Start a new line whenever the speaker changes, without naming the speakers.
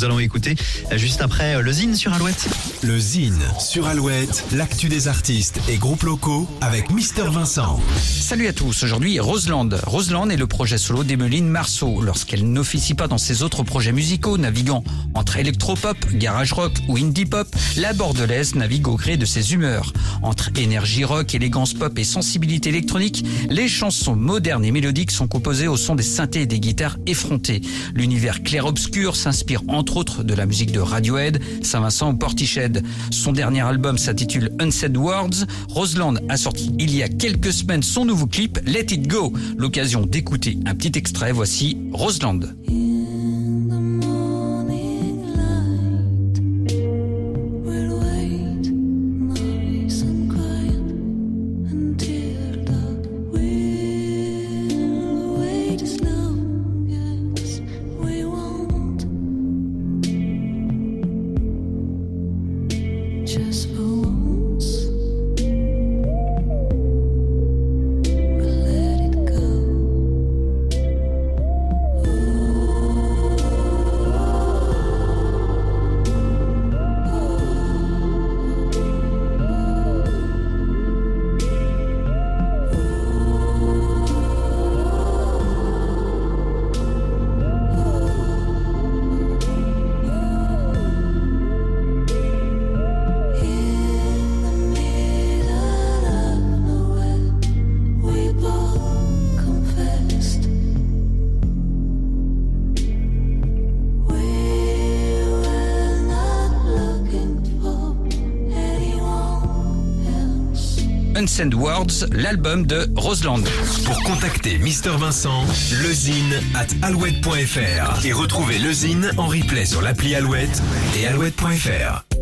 Nous allons écouter euh, juste après euh, le Zine sur Alouette.
Le Zine sur Alouette, l'actu des artistes et groupes locaux avec Mister Vincent.
Salut à tous, aujourd'hui Roseland. Roseland est le projet solo d'Emeline Marceau. Lorsqu'elle n'officie pas dans ses autres projets musicaux, naviguant entre électropop, garage rock ou indie pop, la bordelaise navigue au gré de ses humeurs. Entre énergie rock, élégance pop et sensibilité électronique, les chansons modernes et mélodiques sont composées au son des synthés et des guitares effrontées. L'univers clair-obscur s'inspire entre autres de la musique de Radiohead, Saint-Vincent ou Portiched. Son dernier album s'intitule Unsaid Words. Roseland a sorti il y a quelques semaines son nouveau clip Let It Go. L'occasion d'écouter un petit extrait. Voici Roseland.
just believe.
Unsend Words, l'album de Roseland.
Pour contacter Mister Vincent, lezine at alouette.fr et retrouver le Zine en replay sur l'appli Alouette et alouette.fr.